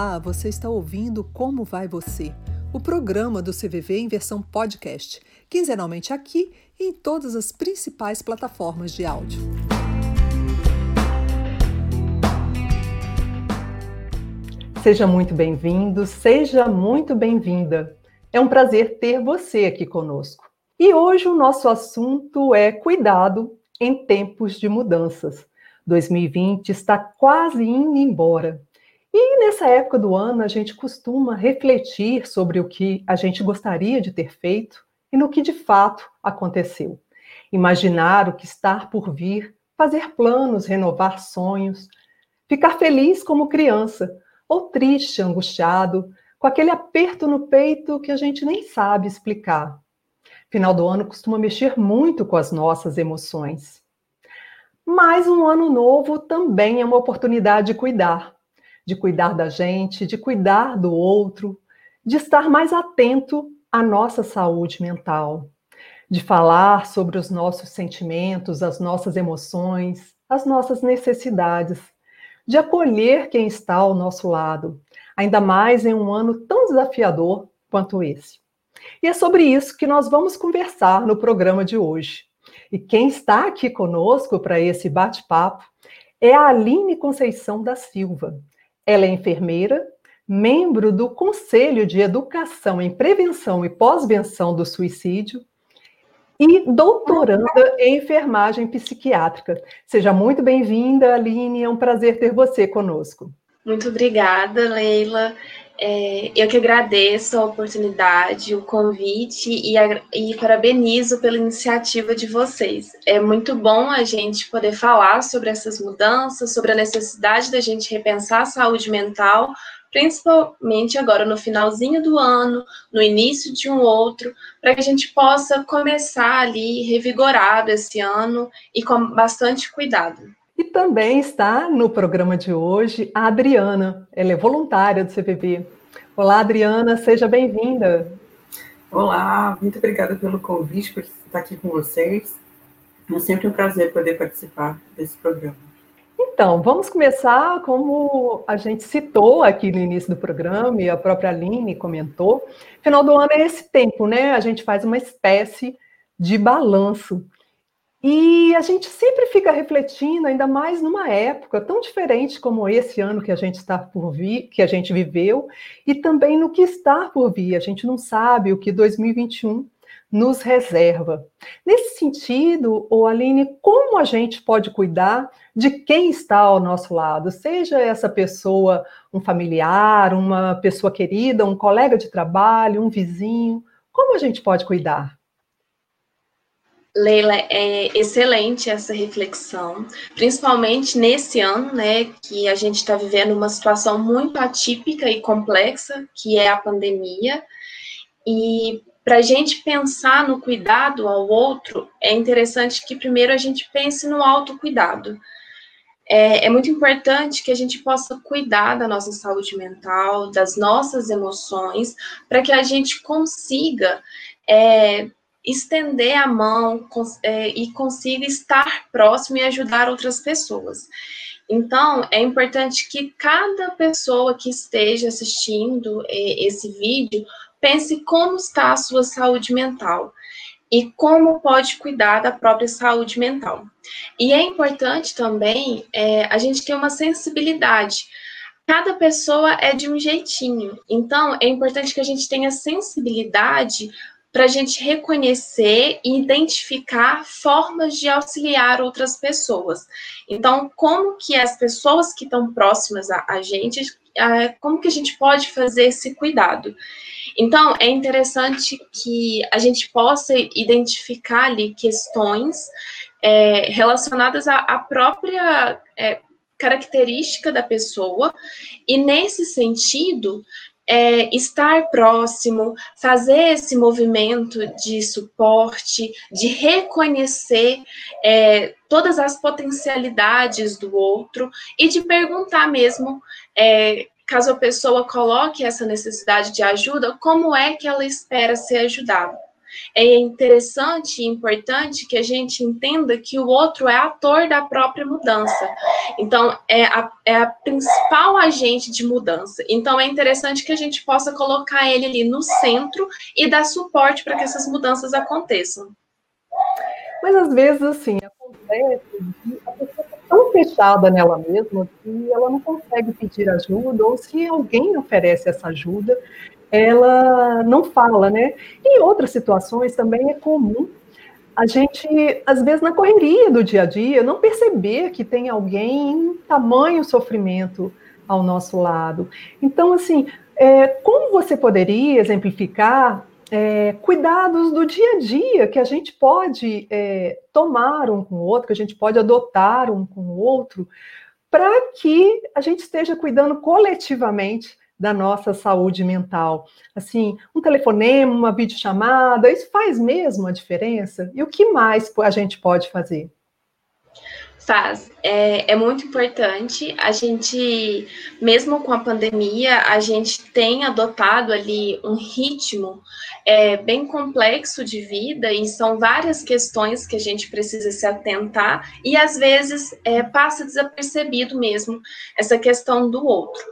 Olá, você está ouvindo Como Vai Você? O programa do CVV em versão podcast, quinzenalmente aqui e em todas as principais plataformas de áudio. Seja muito bem-vindo, seja muito bem-vinda. É um prazer ter você aqui conosco. E hoje o nosso assunto é cuidado em tempos de mudanças. 2020 está quase indo embora. E nessa época do ano, a gente costuma refletir sobre o que a gente gostaria de ter feito e no que de fato aconteceu. Imaginar o que está por vir, fazer planos, renovar sonhos, ficar feliz como criança, ou triste, angustiado, com aquele aperto no peito que a gente nem sabe explicar. Final do ano costuma mexer muito com as nossas emoções. Mas um ano novo também é uma oportunidade de cuidar, de cuidar da gente, de cuidar do outro, de estar mais atento à nossa saúde mental, de falar sobre os nossos sentimentos, as nossas emoções, as nossas necessidades, de acolher quem está ao nosso lado, ainda mais em um ano tão desafiador quanto esse. E é sobre isso que nós vamos conversar no programa de hoje. E quem está aqui conosco para esse bate-papo é a Aline Conceição da Silva. Ela é enfermeira, membro do Conselho de Educação em Prevenção e Pós-Venção do Suicídio e doutoranda em enfermagem psiquiátrica. Seja muito bem-vinda, Aline, é um prazer ter você conosco. Muito obrigada, Leila. É, eu que agradeço a oportunidade, o convite e, e parabenizo pela iniciativa de vocês. É muito bom a gente poder falar sobre essas mudanças, sobre a necessidade da gente repensar a saúde mental, principalmente agora no finalzinho do ano, no início de um outro, para que a gente possa começar ali revigorado esse ano e com bastante cuidado. E também está no programa de hoje a Adriana, ela é voluntária do CPP. Olá, Adriana, seja bem-vinda. Olá, muito obrigada pelo convite, por estar aqui com vocês. É sempre um prazer poder participar desse programa. Então, vamos começar como a gente citou aqui no início do programa e a própria Aline comentou. Final do ano é esse tempo, né? A gente faz uma espécie de balanço e a gente sempre fica refletindo, ainda mais numa época tão diferente como esse ano que a gente está por vir, que a gente viveu, e também no que está por vir. A gente não sabe o que 2021 nos reserva. Nesse sentido, o Aline, como a gente pode cuidar de quem está ao nosso lado, seja essa pessoa um familiar, uma pessoa querida, um colega de trabalho, um vizinho, como a gente pode cuidar? Leila, é excelente essa reflexão, principalmente nesse ano, né, que a gente está vivendo uma situação muito atípica e complexa, que é a pandemia. E para a gente pensar no cuidado ao outro, é interessante que primeiro a gente pense no autocuidado. É, é muito importante que a gente possa cuidar da nossa saúde mental, das nossas emoções, para que a gente consiga é, estender a mão é, e consiga estar próximo e ajudar outras pessoas. Então, é importante que cada pessoa que esteja assistindo é, esse vídeo pense como está a sua saúde mental e como pode cuidar da própria saúde mental. E é importante também é, a gente ter uma sensibilidade. Cada pessoa é de um jeitinho, então é importante que a gente tenha sensibilidade para a gente reconhecer e identificar formas de auxiliar outras pessoas. Então, como que as pessoas que estão próximas a, a gente, como que a gente pode fazer esse cuidado? Então, é interessante que a gente possa identificar ali questões é, relacionadas à, à própria é, característica da pessoa, e nesse sentido, é, estar próximo, fazer esse movimento de suporte, de reconhecer é, todas as potencialidades do outro e de perguntar mesmo, é, caso a pessoa coloque essa necessidade de ajuda, como é que ela espera ser ajudada. É interessante e importante que a gente entenda que o outro é ator da própria mudança. Então, é a, é a principal agente de mudança. Então, é interessante que a gente possa colocar ele ali no centro e dar suporte para que essas mudanças aconteçam. Mas às vezes, assim, acontece a pessoa está tão fechada nela mesma que ela não consegue pedir ajuda, ou se alguém oferece essa ajuda, ela não fala, né? Em outras situações também é comum a gente, às vezes, na correria do dia a dia, não perceber que tem alguém em tamanho sofrimento ao nosso lado. Então, assim, é, como você poderia exemplificar é, cuidados do dia a dia que a gente pode é, tomar um com o outro, que a gente pode adotar um com o outro, para que a gente esteja cuidando coletivamente da nossa saúde mental. Assim, um telefonema, uma videochamada, isso faz mesmo a diferença? E o que mais a gente pode fazer? Faz. É, é, muito importante. A gente, mesmo com a pandemia, a gente tem adotado ali um ritmo é, bem complexo de vida e são várias questões que a gente precisa se atentar e às vezes é, passa desapercebido mesmo essa questão do outro.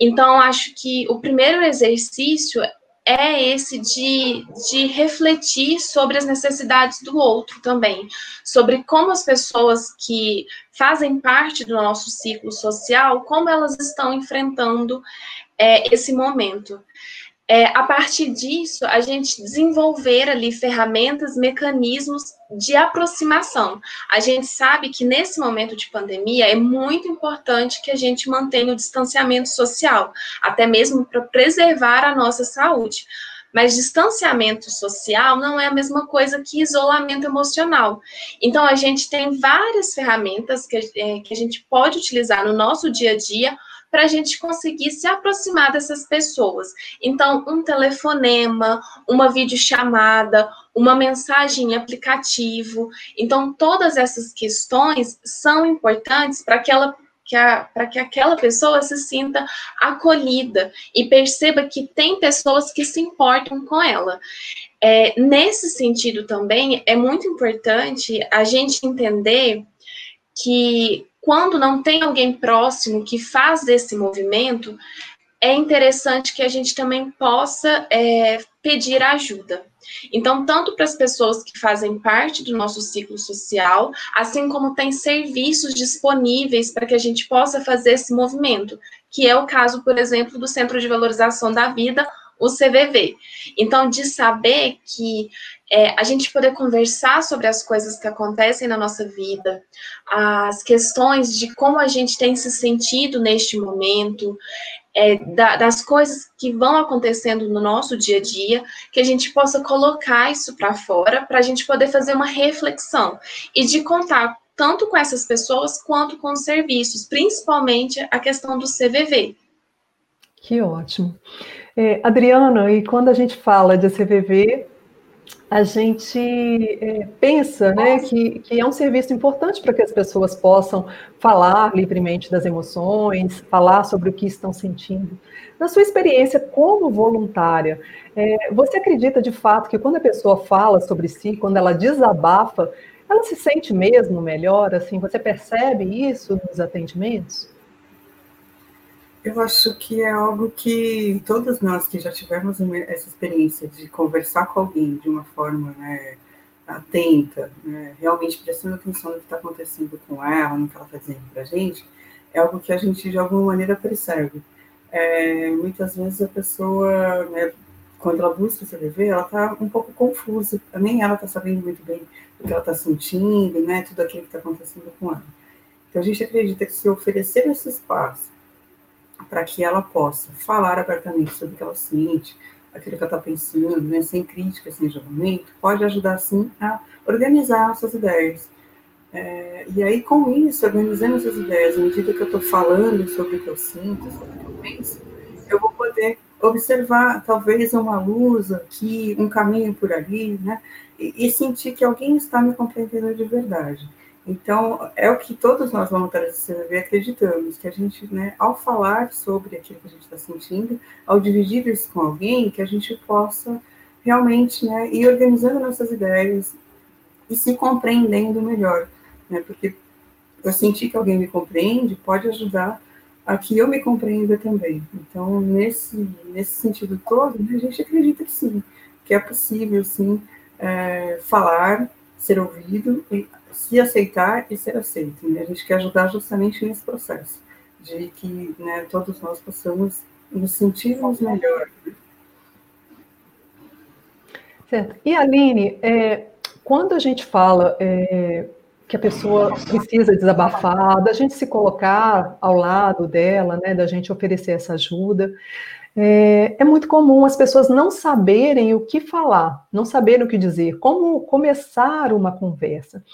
Então, acho que o primeiro exercício é esse de, de refletir sobre as necessidades do outro também, sobre como as pessoas que fazem parte do nosso ciclo social, como elas estão enfrentando é, esse momento. É, a partir disso, a gente desenvolver ali ferramentas, mecanismos de aproximação. A gente sabe que nesse momento de pandemia é muito importante que a gente mantenha o distanciamento social, até mesmo para preservar a nossa saúde. Mas distanciamento social não é a mesma coisa que isolamento emocional. Então, a gente tem várias ferramentas que, é, que a gente pode utilizar no nosso dia a dia para a gente conseguir se aproximar dessas pessoas. Então, um telefonema, uma videochamada, uma mensagem em aplicativo. Então, todas essas questões são importantes para que ela para que aquela pessoa se sinta acolhida e perceba que tem pessoas que se importam com ela. É, nesse sentido também, é muito importante a gente entender que quando não tem alguém próximo que faz esse movimento, é interessante que a gente também possa é, pedir ajuda. Então, tanto para as pessoas que fazem parte do nosso ciclo social, assim como tem serviços disponíveis para que a gente possa fazer esse movimento, que é o caso, por exemplo, do Centro de Valorização da Vida, o CVV. Então, de saber que é, a gente poder conversar sobre as coisas que acontecem na nossa vida, as questões de como a gente tem se sentido neste momento, é, da, das coisas que vão acontecendo no nosso dia a dia, que a gente possa colocar isso para fora, para a gente poder fazer uma reflexão e de contar tanto com essas pessoas quanto com os serviços, principalmente a questão do CVV. Que ótimo. É, Adriana, e quando a gente fala de CVV, a gente é, pensa né, que, que é um serviço importante para que as pessoas possam falar livremente das emoções, falar sobre o que estão sentindo. Na sua experiência como voluntária, é, você acredita de fato que quando a pessoa fala sobre si, quando ela desabafa, ela se sente mesmo melhor? Assim, você percebe isso nos atendimentos? Eu acho que é algo que todos nós que já tivemos essa experiência de conversar com alguém de uma forma né, atenta, né, realmente prestando atenção no que está acontecendo com ela, no que ela está dizendo para a gente, é algo que a gente de alguma maneira percebe. É, muitas vezes a pessoa, né, quando ela busca se CVV, ela está um pouco confusa, nem ela está sabendo muito bem o que ela está sentindo, né, tudo aquilo que está acontecendo com ela. Então a gente acredita que se oferecer esse espaço para que ela possa falar abertamente sobre o que ela sente, aquilo que ela está pensando, né, sem crítica, sem julgamento, pode ajudar, sim, a organizar essas ideias. É, e aí, com isso, organizando essas ideias, à medida que eu estou falando sobre o que eu sinto, sobre o que eu penso, eu vou poder observar, talvez, uma luz aqui, um caminho por ali, né, e, e sentir que alguém está me compreendendo de verdade. Então, é o que todos nós voluntários do CVV acreditamos, que a gente, né, ao falar sobre aquilo que a gente está sentindo, ao dividir isso com alguém, que a gente possa realmente né, ir organizando nossas ideias e se compreendendo melhor, né, porque eu sentir que alguém me compreende pode ajudar a que eu me compreenda também. Então, nesse, nesse sentido todo, né, a gente acredita que sim, que é possível, sim, é, falar, ser ouvido, e se aceitar e ser aceito. Né? A gente quer ajudar justamente nesse processo, de que né, todos nós possamos nos sentirmos melhor. Né? Certo. E Aline, é, quando a gente fala é, que a pessoa precisa desabafar, da gente se colocar ao lado dela, né, da gente oferecer essa ajuda, é, é, muito comum as pessoas não saberem o que falar, não saberem o que dizer, como começar uma conversa.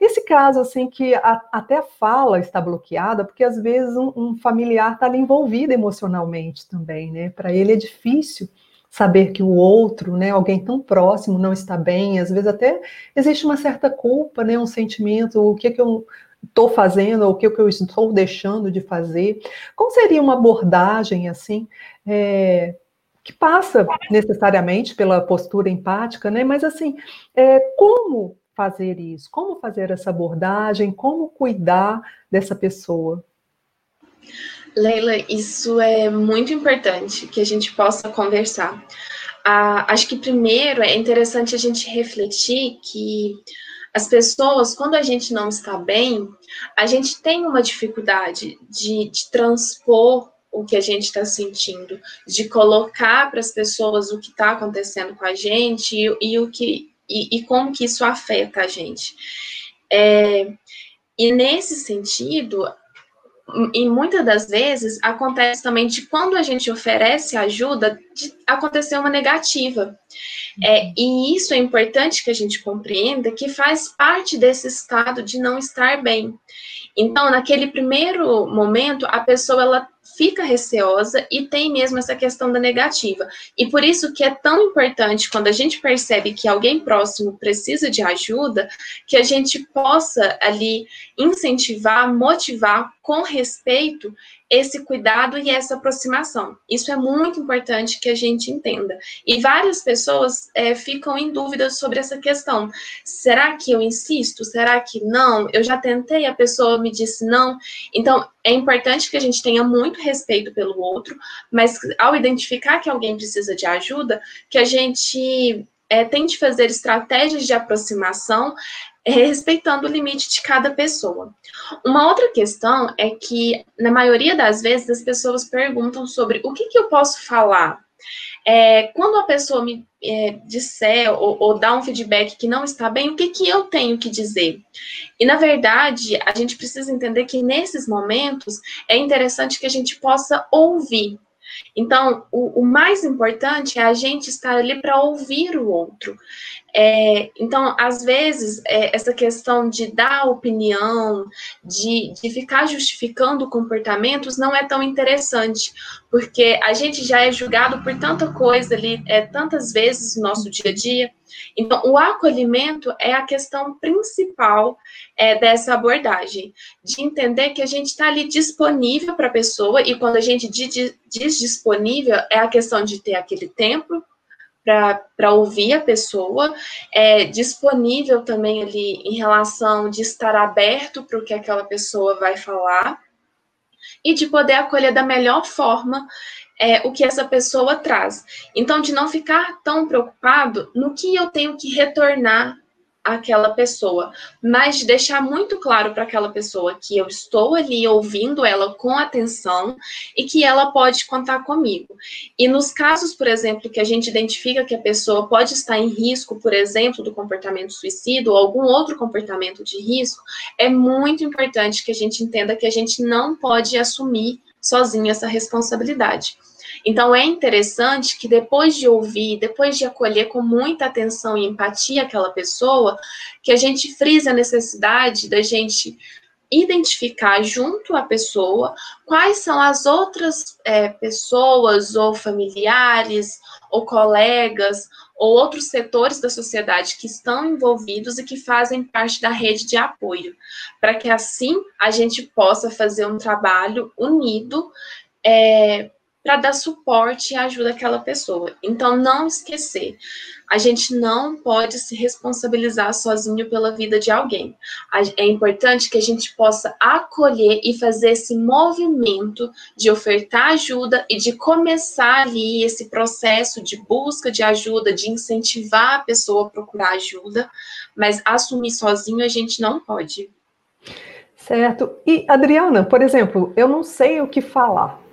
Nesse caso, assim, que a, até a fala está bloqueada, porque às vezes um, um familiar está envolvido emocionalmente também, né? Para ele é difícil saber que o outro, né, alguém tão próximo não está bem, às vezes até existe uma certa culpa, né, um sentimento, o que, que eu estou fazendo, ou o que, eu estou deixando de fazer. Como seria uma abordagem assim, é, que passa necessariamente pela postura empática, né, mas assim, é, como fazer isso? Como fazer essa abordagem? Como cuidar dessa pessoa? Leila, isso é muito importante que a gente possa conversar. Ah, acho que primeiro é interessante a gente refletir que as pessoas, quando a gente não está bem, a gente tem uma dificuldade de, de transpor o que a gente está sentindo, de colocar para as pessoas o que está acontecendo com a gente e, e o que e, e, como que isso afeta a gente. É, e nesse sentido, e muitas das vezes acontece também de quando a gente oferece ajuda, acontecer uma negativa. É, uhum. e isso é importante que a gente compreenda que faz parte desse estado de não estar bem. Então, naquele primeiro momento, a pessoa ela fica receosa e tem mesmo essa questão da negativa. E por isso que é tão importante quando a gente percebe que alguém próximo precisa de ajuda, que a gente possa ali incentivar, motivar com respeito esse cuidado e essa aproximação. Isso é muito importante que a gente entenda. E várias pessoas é, ficam em dúvida sobre essa questão. Será que eu insisto? Será que não? Eu já tentei, a pessoa me disse não. Então, é importante que a gente tenha muito respeito pelo outro, mas ao identificar que alguém precisa de ajuda, que a gente é, tente fazer estratégias de aproximação respeitando o limite de cada pessoa. Uma outra questão é que, na maioria das vezes, as pessoas perguntam sobre o que, que eu posso falar. É, quando a pessoa me é, disser ou, ou dá um feedback que não está bem, o que, que eu tenho que dizer? E, na verdade, a gente precisa entender que nesses momentos é interessante que a gente possa ouvir. Então, o, o mais importante é a gente estar ali para ouvir o outro. É, então, às vezes, é, essa questão de dar opinião, de, de ficar justificando comportamentos, não é tão interessante, porque a gente já é julgado por tanta coisa ali, é, tantas vezes no nosso dia a dia. Então, o acolhimento é a questão principal é, dessa abordagem, de entender que a gente está ali disponível para a pessoa, e quando a gente diz, disponível, é a questão de ter aquele tempo para ouvir a pessoa, é disponível também ali em relação de estar aberto para o que aquela pessoa vai falar e de poder acolher da melhor forma é, o que essa pessoa traz. Então, de não ficar tão preocupado no que eu tenho que retornar aquela pessoa, mas de deixar muito claro para aquela pessoa que eu estou ali ouvindo ela com atenção e que ela pode contar comigo. E nos casos, por exemplo, que a gente identifica que a pessoa pode estar em risco, por exemplo, do comportamento suicida ou algum outro comportamento de risco, é muito importante que a gente entenda que a gente não pode assumir sozinho essa responsabilidade. Então, é interessante que depois de ouvir, depois de acolher com muita atenção e empatia aquela pessoa, que a gente frise a necessidade da gente identificar junto à pessoa quais são as outras é, pessoas ou familiares ou colegas ou outros setores da sociedade que estão envolvidos e que fazem parte da rede de apoio, para que assim a gente possa fazer um trabalho unido é, para dar suporte e ajuda àquela pessoa. Então, não esquecer, a gente não pode se responsabilizar sozinho pela vida de alguém. É importante que a gente possa acolher e fazer esse movimento de ofertar ajuda e de começar ali esse processo de busca de ajuda, de incentivar a pessoa a procurar ajuda, mas assumir sozinho a gente não pode. Certo. E, Adriana, por exemplo, eu não sei o que falar.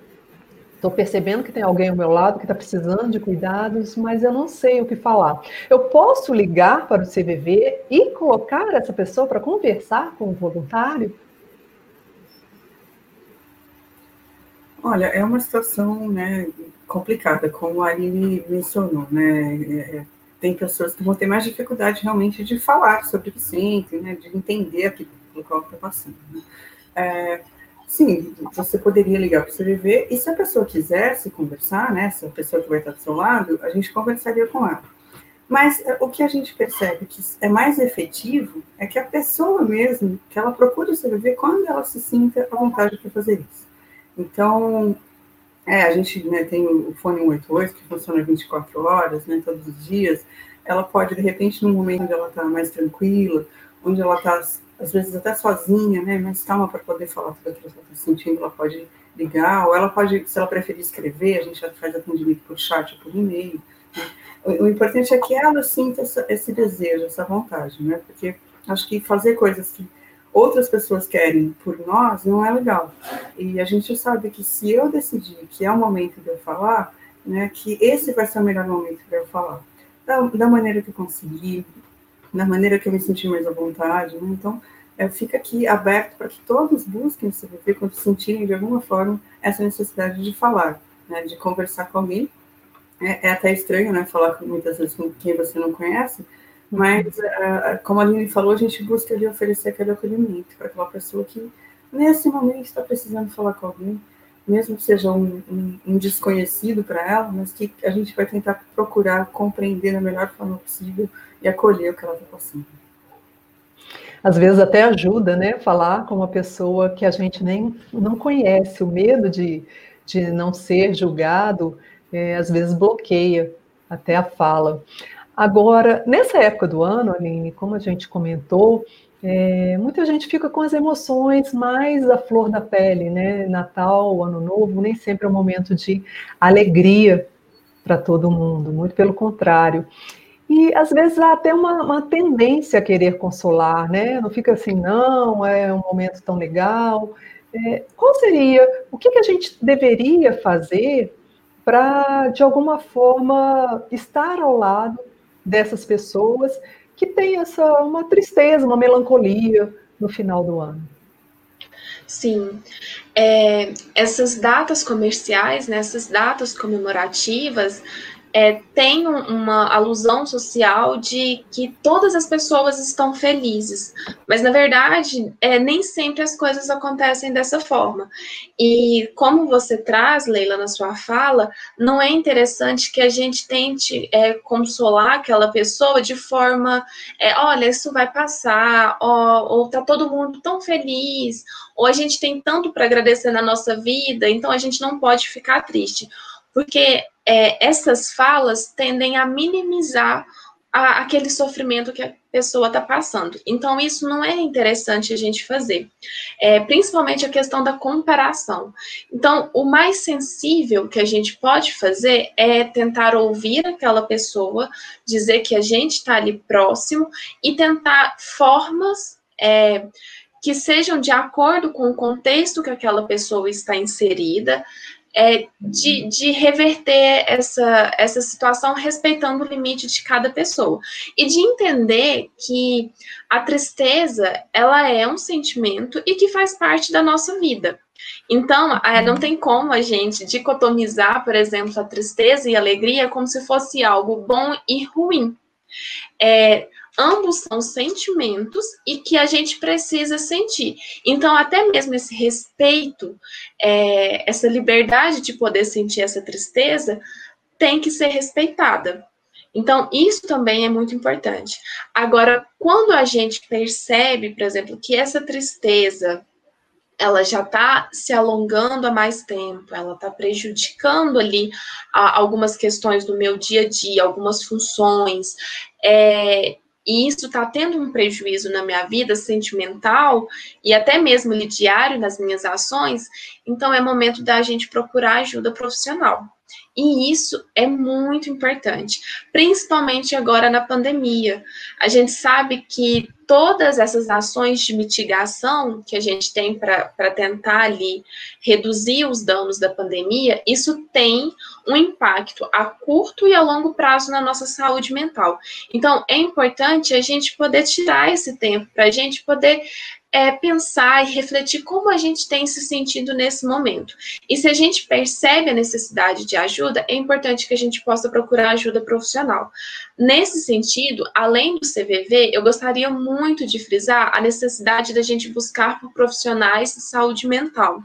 Estou percebendo que tem alguém ao meu lado que está precisando de cuidados, mas eu não sei o que falar. Eu posso ligar para o CVV e colocar essa pessoa para conversar com o voluntário? Olha, é uma situação né, complicada, como a Aline mencionou, né? É, é tem pessoas que vão ter mais dificuldade realmente de falar sobre o que né, de entender aquilo qual está passando. Né? É, sim, você poderia ligar para o CVV e se a pessoa quisesse conversar, né, se a pessoa que vai estar do seu lado, a gente conversaria com ela. Mas é, o que a gente percebe que é mais efetivo é que a pessoa mesmo, que ela procure o CVV quando ela se sinta à vontade para fazer isso. Então, é, a gente né, tem o fone 188 que funciona 24 horas, né, todos os dias. Ela pode, de repente, num momento onde ela está mais tranquila, onde ela está, às vezes, até sozinha, né, mais calma para poder falar tudo aquilo que ela está sentindo, ela pode ligar, ou ela pode, se ela preferir escrever, a gente já faz atendimento por chat ou por e-mail. Né. O, o, importante é que ela sinta essa, esse desejo, essa vontade, né, porque acho que fazer coisas que outras pessoas querem por nós, não é legal. E a gente sabe que se eu decidir que é o momento de eu falar, né, que esse vai ser o melhor momento para eu falar. Da, da, maneira que eu conseguir, da maneira que eu me sentir mais à vontade. Né? Então, é, fica aqui aberto para que todos busquem se CVP quando sentirem de alguma forma essa necessidade de falar, né, de conversar com alguém. É, é até estranho, né, falar muitas vezes com quem você não conhece, mas, uh, como a Aline falou, a gente busca ali oferecer aquele acolhimento para aquela pessoa que, nesse momento, está precisando falar com alguém, mesmo que seja um, um, um desconhecido para ela, mas que a gente vai tentar procurar compreender da melhor forma possível e acolher o que ela está passando. Às vezes até ajuda, né, falar com uma pessoa que a gente nem não conhece, o medo de, de não ser julgado, é, às vezes bloqueia até a fala. Agora, nessa época do ano, Aline, como a gente comentou, é, muita gente fica com as emoções mais à flor da pele, né? Natal, Ano Novo, nem sempre é um momento de alegria para todo mundo, muito pelo contrário. E às vezes há até uma, uma, tendência a querer consolar, né? Não fica assim, não, é um momento tão legal. É, qual seria, o que, que a gente deveria fazer para, de alguma forma, estar ao lado dessas pessoas que têm essa uma tristeza, uma melancolia no final do ano. Sim, é, essas datas comerciais, né, essas datas comemorativas, é, tem uma alusão social de que todas as pessoas estão felizes, mas na verdade é, nem sempre as coisas acontecem dessa forma. E como você traz, Leila, na sua fala, não é interessante que a gente tente é, consolar aquela pessoa de forma, é, olha, isso vai passar, ou tá todo mundo tão feliz, ou a gente tem tanto para agradecer na nossa vida, então a gente não pode ficar triste porque é, essas falas tendem a minimizar a, aquele sofrimento que a pessoa está passando. Então, isso não é interessante a gente fazer, é, principalmente a questão da comparação. Então, o mais sensível que a gente pode fazer é tentar ouvir aquela pessoa, dizer que a gente está ali próximo e tentar formas. É, que sejam de acordo com o contexto que aquela pessoa está inserida, é, de, de reverter essa, essa situação respeitando o limite de cada pessoa. E de entender que a tristeza, ela é um sentimento e que faz parte da nossa vida. Então, é, não tem como a gente dicotomizar, por exemplo, a tristeza e a alegria como se fosse algo bom e ruim. É, ambos são sentimentos e que a gente precisa sentir. Então, até mesmo esse respeito, é, essa liberdade de poder sentir essa tristeza, tem que ser respeitada. Então, isso também é muito importante. Agora, quando a gente percebe, por exemplo, que essa tristeza ela já está se alongando há mais tempo, ela está prejudicando ali algumas questões do meu dia a dia, algumas funções, é, e isso está tendo um prejuízo na minha vida sentimental e até mesmo diário nas minhas ações, então é momento da gente procurar ajuda profissional. E isso é muito importante, principalmente agora na pandemia. A gente sabe que todas essas ações de mitigação que a gente tem para tentar ali reduzir os danos da pandemia, isso tem um impacto a curto e a longo prazo na nossa saúde mental. Então, é importante a gente poder tirar esse tempo para a gente poder é, pensar e refletir como a gente tem se sentido nesse momento. E se a gente percebe a necessidade de ajuda, é importante que a gente possa procurar ajuda profissional. Nesse sentido, além do CVV, eu gostaria muito de frisar a necessidade da gente buscar por profissionais de saúde mental.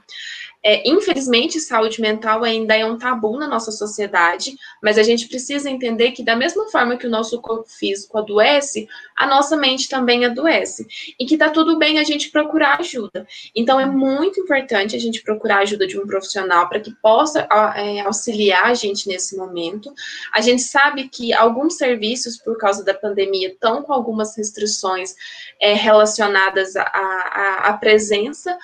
É, infelizmente, saúde mental ainda é um tabu na nossa sociedade, mas a gente precisa entender que, da mesma forma que o nosso corpo físico adoece, a nossa mente também adoece. E que tá tudo bem a gente procurar ajuda. Então, é muito importante a gente procurar ajuda de um profissional para que possa é, auxiliar a gente nesse momento. A gente sabe que alguns serviços, por causa da pandemia, estão com algumas restrições é, relacionadas à presença,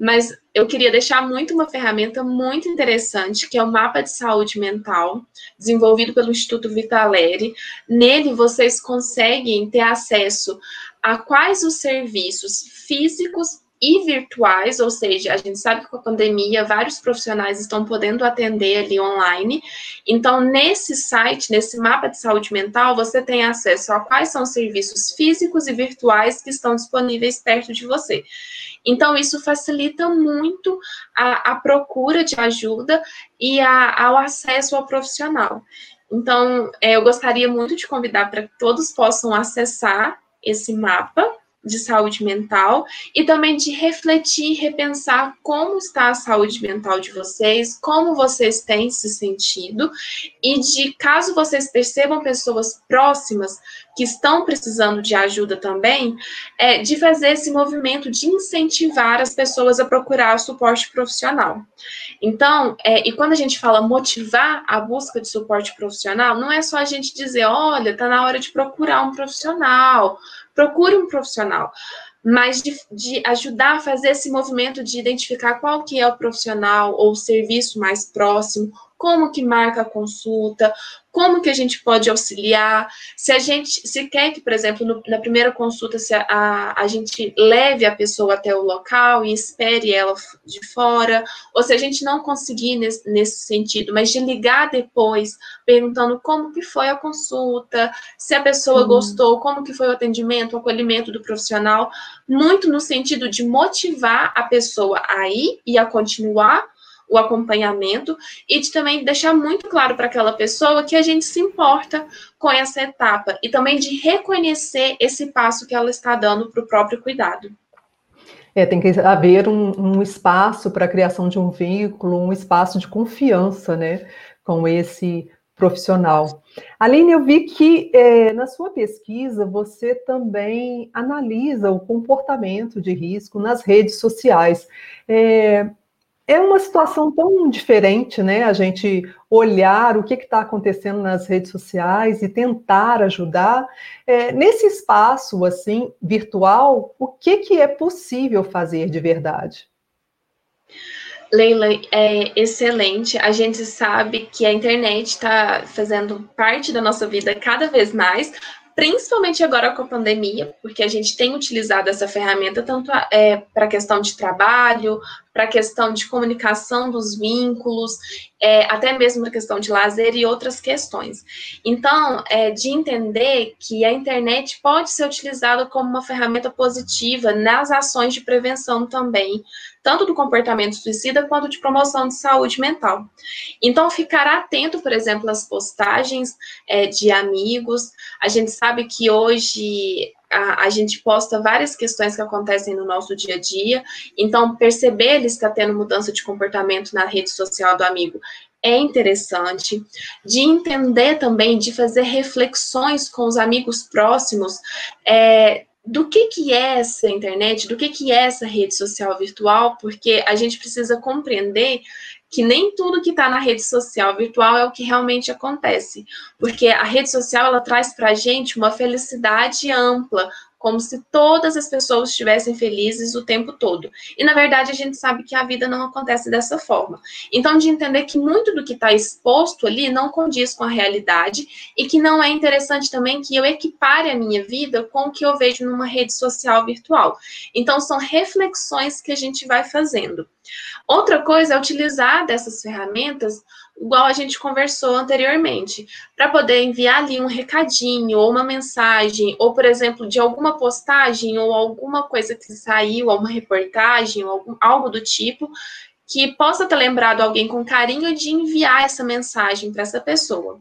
mas eu queria deixar muito uma ferramenta muito interessante, que é o mapa de saúde mental, desenvolvido pelo Instituto Vitaleri. Nele vocês conseguem ter acesso a quais os serviços físicos e virtuais, ou seja, a gente sabe que com a pandemia vários profissionais estão podendo atender ali online. Então, nesse site, nesse mapa de saúde mental, você tem acesso a quais são os serviços físicos e virtuais que estão disponíveis perto de você. Então, isso facilita muito a, a procura de ajuda e a, ao acesso ao profissional. Então, é, eu gostaria muito de convidar para que todos possam acessar esse mapa de saúde mental e também de refletir, repensar como está a saúde mental de vocês, como vocês têm se sentido e de caso vocês percebam pessoas próximas que estão precisando de ajuda também, é, de fazer esse movimento de incentivar as pessoas a procurar suporte profissional. Então, é, e quando a gente fala motivar a busca de suporte profissional, não é só a gente dizer, olha, está na hora de procurar um profissional, procure um profissional, mas de, de, ajudar a fazer esse movimento de identificar qual que é o profissional ou o serviço mais próximo, como que marca a consulta, como que a gente pode auxiliar, se a gente, se quer que, por exemplo, no, na primeira consulta, se a, a, a, gente leve a pessoa até o local e espere ela de fora, ou se a gente não conseguir nesse, nesse sentido, mas de ligar depois, perguntando como que foi a consulta, se a pessoa gostou, como que foi o atendimento, o acolhimento do profissional, muito no sentido de motivar a pessoa a ir e a continuar o acompanhamento e de também deixar muito claro para aquela pessoa que a gente se importa com essa etapa e também de reconhecer esse passo que ela está dando para o próprio cuidado. É, tem que haver um, um espaço para a criação de um vínculo, um espaço de confiança, né, com esse profissional. Aline, eu vi que é, na sua pesquisa você também analisa o comportamento de risco nas redes sociais. É, é uma situação tão diferente, né? A gente olhar o que está acontecendo nas redes sociais e tentar ajudar. É, nesse espaço assim virtual, o que, que é possível fazer de verdade? Leila, é excelente. A gente sabe que a internet está fazendo parte da nossa vida cada vez mais, principalmente agora com a pandemia, porque a gente tem utilizado essa ferramenta tanto é, para questão de trabalho, para a questão de comunicação dos vínculos, é, até mesmo na questão de lazer e outras questões. Então, é, de entender que a internet pode ser utilizada como uma ferramenta positiva nas ações de prevenção também, tanto do comportamento suicida quanto de promoção de saúde mental. Então, ficar atento, por exemplo, às postagens é, de amigos. A gente sabe que hoje a, a, gente posta várias questões que acontecem no nosso dia a dia, então perceber ele está tendo mudança de comportamento na rede social do amigo é interessante, de entender também, de fazer reflexões com os amigos próximos, é, do que, que é essa internet, do que, que é essa rede social virtual, porque a gente precisa compreender que nem tudo que está na rede social virtual é o que realmente acontece, porque a rede social ela traz para a gente uma felicidade ampla, como se todas as pessoas estivessem felizes o tempo todo. E na verdade a gente sabe que a vida não acontece dessa forma. Então, de entender que muito do que está exposto ali não condiz com a realidade e que não é interessante também que eu equipare a minha vida com o que eu vejo numa rede social virtual. Então, são reflexões que a gente vai fazendo. Outra coisa é utilizar dessas ferramentas igual a gente conversou anteriormente, para poder enviar ali um recadinho ou uma mensagem, ou, por exemplo, de alguma postagem ou alguma coisa que saiu, ou uma reportagem, ou algum, algo do tipo, que possa ter lembrado alguém com carinho de enviar essa mensagem para essa pessoa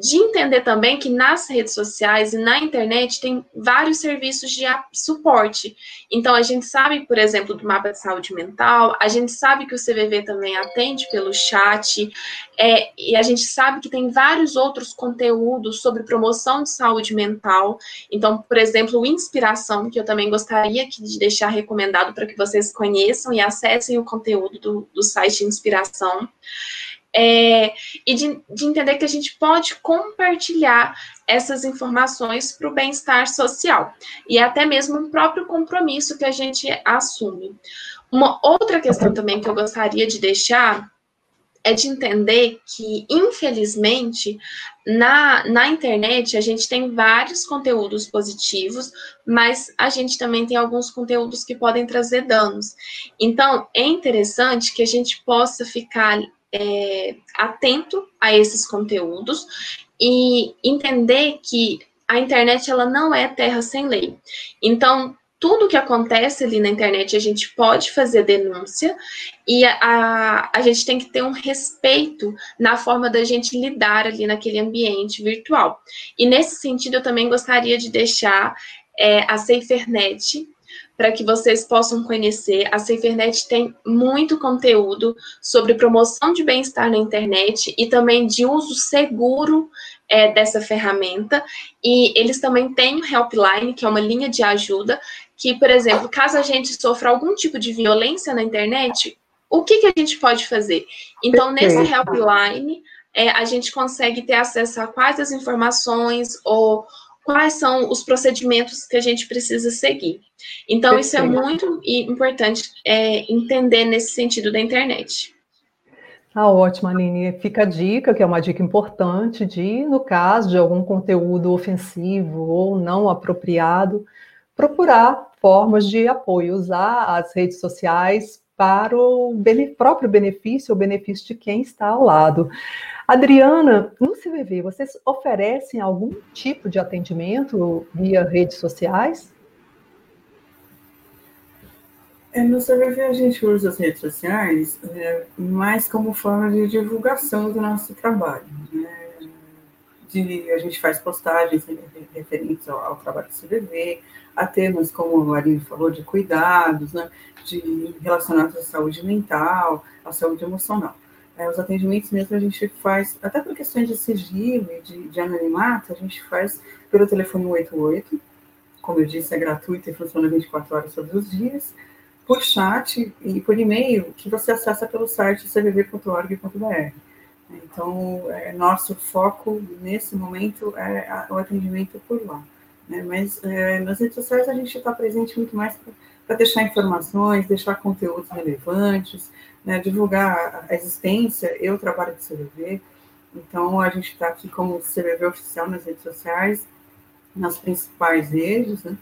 de entender também que nas redes sociais e na internet tem vários serviços de suporte. Então, a gente sabe, por exemplo, do mapa de saúde mental, a gente sabe que o CVV também atende pelo chat, é, e a gente sabe que tem vários outros conteúdos sobre promoção de saúde mental. Então, por exemplo, o Inspiração, que eu também gostaria de deixar recomendado para que vocês conheçam e acessem o conteúdo do, do site Inspiração é, e de, de, entender que a gente pode compartilhar essas informações para o bem-estar social e até mesmo um próprio compromisso que a gente assume. Uma outra questão também que eu gostaria de deixar é de entender que, infelizmente, na, na internet a gente tem vários conteúdos positivos, mas a gente também tem alguns conteúdos que podem trazer danos. Então, é interessante que a gente possa ficar é, atento a esses conteúdos e entender que a internet ela não é terra sem lei. Então, tudo que acontece ali na internet, a gente pode fazer denúncia e a, a, a, gente tem que ter um respeito na forma da gente lidar ali naquele ambiente virtual. E nesse sentido, eu também gostaria de deixar é, a SaferNet, para que vocês possam conhecer. A SaferNet tem muito conteúdo sobre promoção de bem-estar na internet e também de uso seguro é, dessa ferramenta. E eles também têm o Helpline, que é uma linha de ajuda, que, por exemplo, caso a gente sofra algum tipo de violência na internet, o que, que a gente pode fazer? Então, nesse Helpline, é, a gente consegue ter acesso a quais as informações ou quais são os procedimentos que a gente precisa seguir. Então, Perfeito. isso é muito importante é, entender nesse sentido da internet. Tá ótimo, Aline. Fica a dica, que é uma dica importante, de, no caso de algum conteúdo ofensivo ou não apropriado, procurar formas de apoio, usar as redes sociais para o próprio benefício ou benefício de quem está ao lado. Adriana, no CVV, vocês oferecem algum tipo de atendimento via redes sociais? É, no CVV a gente usa as redes sociais é, mais como forma de divulgação do nosso trabalho. Né? De, a gente faz postagens referentes ao, ao, trabalho do CVV, a temas como a Aline falou, de cuidados, né? de relacionados à saúde mental, à saúde emocional. É, os atendimentos mesmo a gente faz, até por questões de sigilo e de, de anonimato, a gente faz pelo telefone 188, como eu disse, é gratuito e funciona 24 horas todos os dias, por chat e por e-mail, que você acessa pelo site cvv.org.br. Então, é, nosso foco nesse momento é a, o atendimento por lá. Né? Mas é, nas redes sociais a gente está presente muito mais para deixar informações, deixar conteúdos relevantes, né, divulgar a existência, eu trabalho com CVV, então a gente está aqui como CVV oficial nas redes sociais, nas principais redes, né?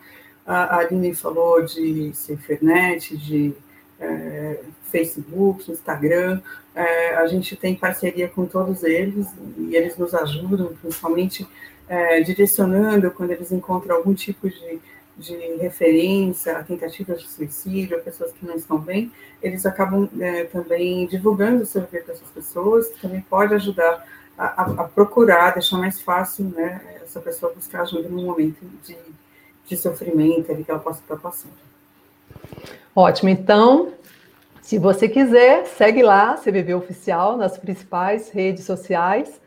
a Aline falou de Cifernet, de é, Facebook, Instagram, é, a gente tem parceria com todos eles e eles nos ajudam, principalmente é, direcionando quando eles encontram algum tipo de de referência a tentativas de suicídio, a pessoas que não estão bem, eles acabam é, também divulgando o CV para essas pessoas, que também pode ajudar a, a, procurar, deixar mais fácil né, essa pessoa buscar ajuda no momento de, de sofrimento ali, que ela possa estar passando. Ótimo, então, se você quiser, segue lá, CVV Oficial, nas principais redes sociais,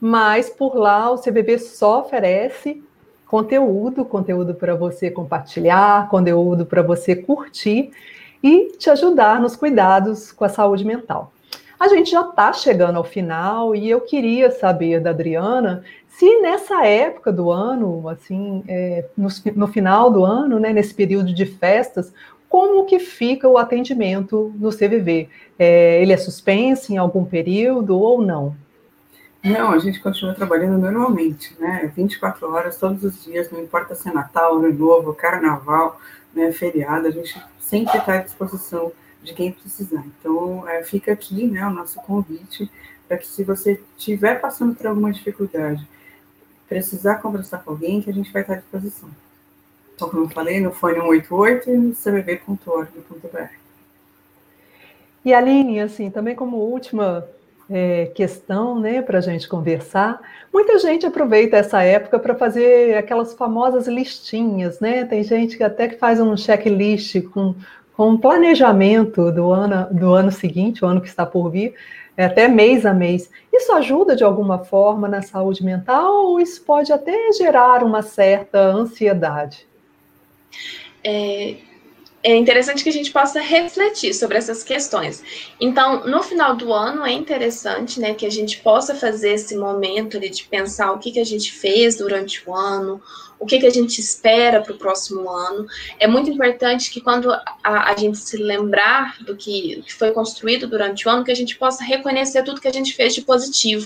mas por lá o CVV só oferece conteúdo, conteúdo para você compartilhar, conteúdo para você curtir e te ajudar nos cuidados com a saúde mental. A gente já está chegando ao final e eu queria saber da Adriana se nessa época do ano, assim, é, no, no, final do ano, né, nesse período de festas, como que fica o atendimento no CVV? É, ele é suspenso em algum período ou não? Não, a gente continua trabalhando normalmente, né? 24 horas, todos os dias, não importa se é Natal, Ano Novo, Carnaval, né, feriado, a gente sempre está à disposição de quem precisar. Então, é, fica aqui né, o nosso convite para que, se você estiver passando por alguma dificuldade, precisar conversar com alguém, que a gente vai estar à disposição. Então, como eu falei, no fone 188 e no cbv.org.br. E Aline, assim, também como última é, questão, né, para a gente conversar, muita gente aproveita essa época para fazer aquelas famosas listinhas, né? Tem gente que até que faz um checklist com, com um planejamento do ano, do ano seguinte, o ano que está por vir, é, até mês a mês. Isso ajuda de alguma forma na saúde mental ou isso pode até gerar uma certa ansiedade? É, é interessante que a gente possa refletir sobre essas questões. Então, no final do ano, é interessante né, que a gente possa fazer esse momento ali de pensar o que, que a gente fez durante o ano, o que, que a gente espera para o próximo ano. É muito importante que quando a, a gente se lembrar do que, que, foi construído durante o ano, que a gente possa reconhecer tudo que a gente fez de positivo.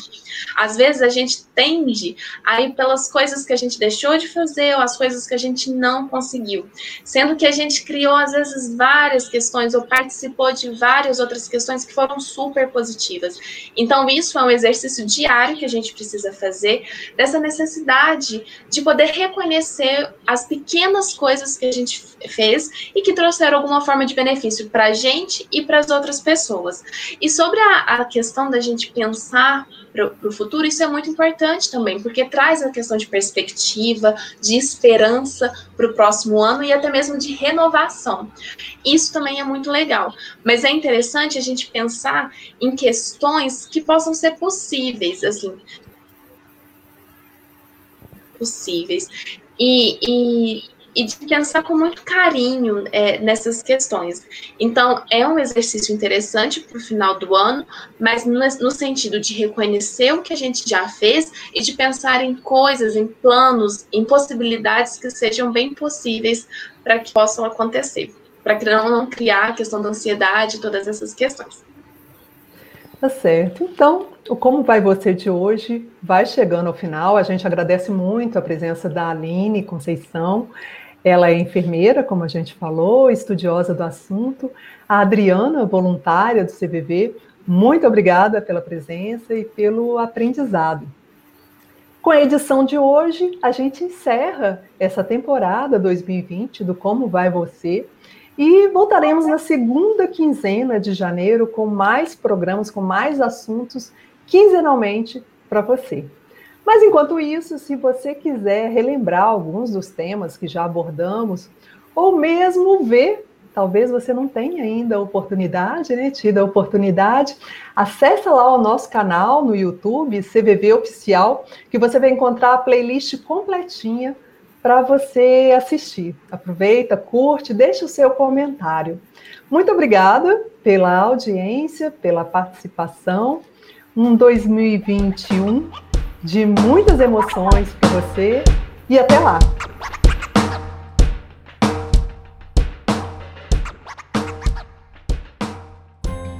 Às vezes a gente tende a ir pelas coisas que a gente deixou de fazer ou as coisas que a gente não conseguiu, sendo que a gente criou às vezes várias questões ou participou de várias outras questões que foram super positivas. Então isso é um exercício diário que a gente precisa fazer dessa necessidade de poder reconhecer as pequenas coisas que a gente fez e que trouxeram alguma forma de benefício para a gente e para as outras pessoas. E sobre a, a questão da gente pensar para o futuro, isso é muito importante também, porque traz a questão de perspectiva, de esperança para o próximo ano e até mesmo de renovação. Isso também é muito legal. Mas é interessante a gente pensar em questões que possam ser possíveis, assim, possíveis. E, e, e de pensar com muito carinho é, nessas questões. Então, é um exercício interessante para o final do ano, mas no, no, sentido de reconhecer o que a gente já fez e de pensar em coisas, em planos, em possibilidades que sejam bem possíveis para que possam acontecer, para não, não criar a questão da ansiedade, todas essas questões. Tá certo. Então, o Como Vai Você de hoje vai chegando ao final. A gente agradece muito a presença da Aline Conceição. Ela é enfermeira, como a gente falou, estudiosa do assunto. A Adriana, voluntária do CVV, muito obrigada pela presença e pelo aprendizado. Com a edição de hoje, a gente encerra essa temporada 2020 do Como Vai Você e voltaremos na segunda quinzena de janeiro com mais programas, com mais assuntos, quinzenalmente para você. Mas enquanto isso, se você quiser relembrar alguns dos temas que já abordamos, ou mesmo ver, talvez você não tenha ainda a oportunidade, né, tido a oportunidade, acessa lá o nosso canal no YouTube, CVV Oficial, que você vai encontrar a playlist completinha para você assistir. Aproveita, curte, deixa o seu comentário. Muito obrigada pela audiência, pela participação. Um 2021 de muitas emoções para você e até lá.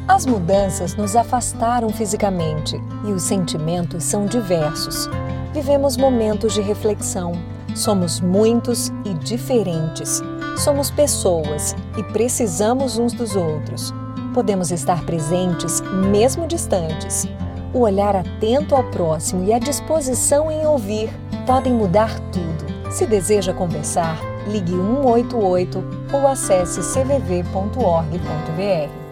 As mudanças nos afastaram fisicamente e os sentimentos são diversos. Vivemos momentos de reflexão Somos muitos e diferentes. Somos pessoas e precisamos uns dos outros. Podemos estar presentes mesmo distantes. O olhar atento ao próximo e a disposição em ouvir podem mudar tudo. Se deseja conversar, ligue 188 ou acesse cvv.org.br.